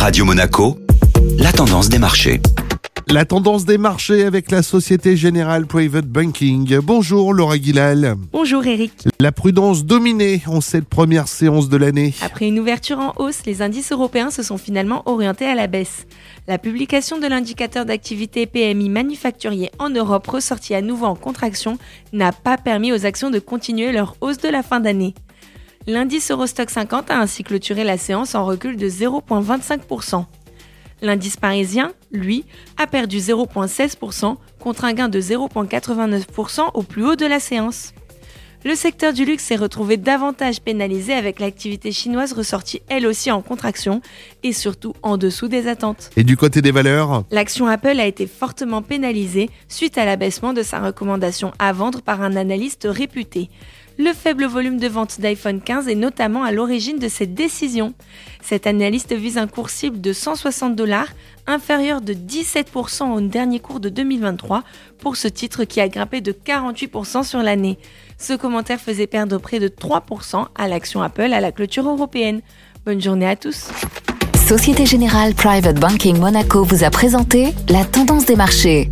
Radio Monaco, la tendance des marchés. La tendance des marchés avec la Société Générale Private Banking. Bonjour Laura Guilal. Bonjour Eric. La prudence dominée en cette première séance de l'année. Après une ouverture en hausse, les indices européens se sont finalement orientés à la baisse. La publication de l'indicateur d'activité PMI manufacturier en Europe ressorti à nouveau en contraction n'a pas permis aux actions de continuer leur hausse de la fin d'année. L'indice Eurostock 50 a ainsi clôturé la séance en recul de 0,25%. L'indice parisien, lui, a perdu 0,16% contre un gain de 0,89% au plus haut de la séance. Le secteur du luxe s'est retrouvé davantage pénalisé avec l'activité chinoise ressortie elle aussi en contraction et surtout en dessous des attentes. Et du côté des valeurs? L'action Apple a été fortement pénalisée suite à l'abaissement de sa recommandation à vendre par un analyste réputé. Le faible volume de vente d'iPhone 15 est notamment à l'origine de cette décision. Cet analyste vise un cours cible de 160 dollars, inférieur de 17% au dernier cours de 2023, pour ce titre qui a grimpé de 48% sur l'année. Ce commentaire faisait perdre près de 3% à l'action Apple à la clôture européenne. Bonne journée à tous. Société Générale Private Banking Monaco vous a présenté la tendance des marchés.